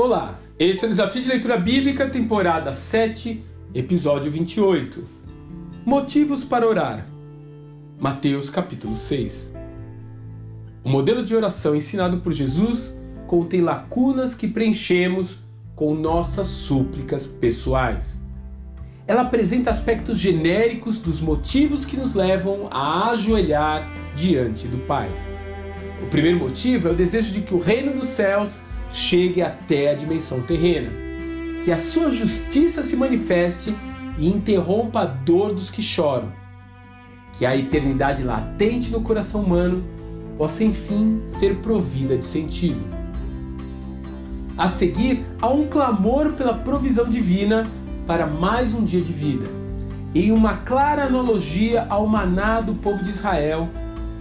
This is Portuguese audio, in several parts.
Olá, esse é o Desafio de Leitura Bíblica, temporada 7, episódio 28. Motivos para orar. Mateus capítulo 6. O modelo de oração ensinado por Jesus contém lacunas que preenchemos com nossas súplicas pessoais. Ela apresenta aspectos genéricos dos motivos que nos levam a ajoelhar diante do Pai. O primeiro motivo é o desejo de que o reino dos céus chegue até a dimensão terrena. Que a sua justiça se manifeste e interrompa a dor dos que choram. Que a eternidade latente no coração humano possa enfim ser provida de sentido. A seguir, há um clamor pela provisão divina para mais um dia de vida. Em uma clara analogia ao maná do povo de Israel,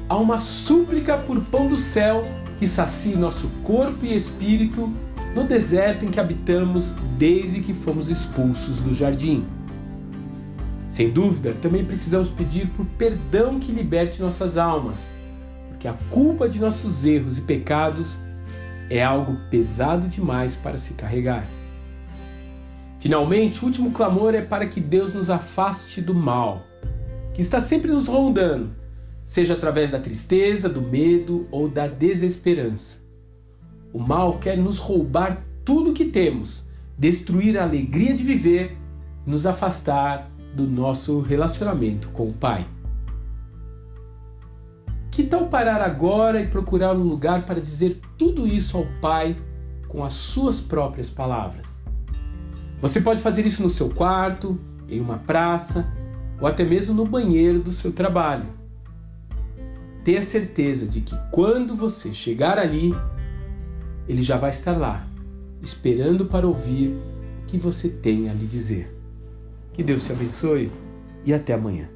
há uma súplica por pão do céu que sacie nosso corpo e espírito no deserto em que habitamos desde que fomos expulsos do jardim. Sem dúvida, também precisamos pedir por perdão que liberte nossas almas, porque a culpa de nossos erros e pecados é algo pesado demais para se carregar. Finalmente, o último clamor é para que Deus nos afaste do mal, que está sempre nos rondando seja através da tristeza, do medo ou da desesperança. O mal quer nos roubar tudo que temos, destruir a alegria de viver e nos afastar do nosso relacionamento com o Pai. Que tal parar agora e procurar um lugar para dizer tudo isso ao Pai com as suas próprias palavras? Você pode fazer isso no seu quarto, em uma praça ou até mesmo no banheiro do seu trabalho tenha certeza de que quando você chegar ali, ele já vai estar lá, esperando para ouvir o que você tem a lhe dizer. Que Deus te abençoe e até amanhã.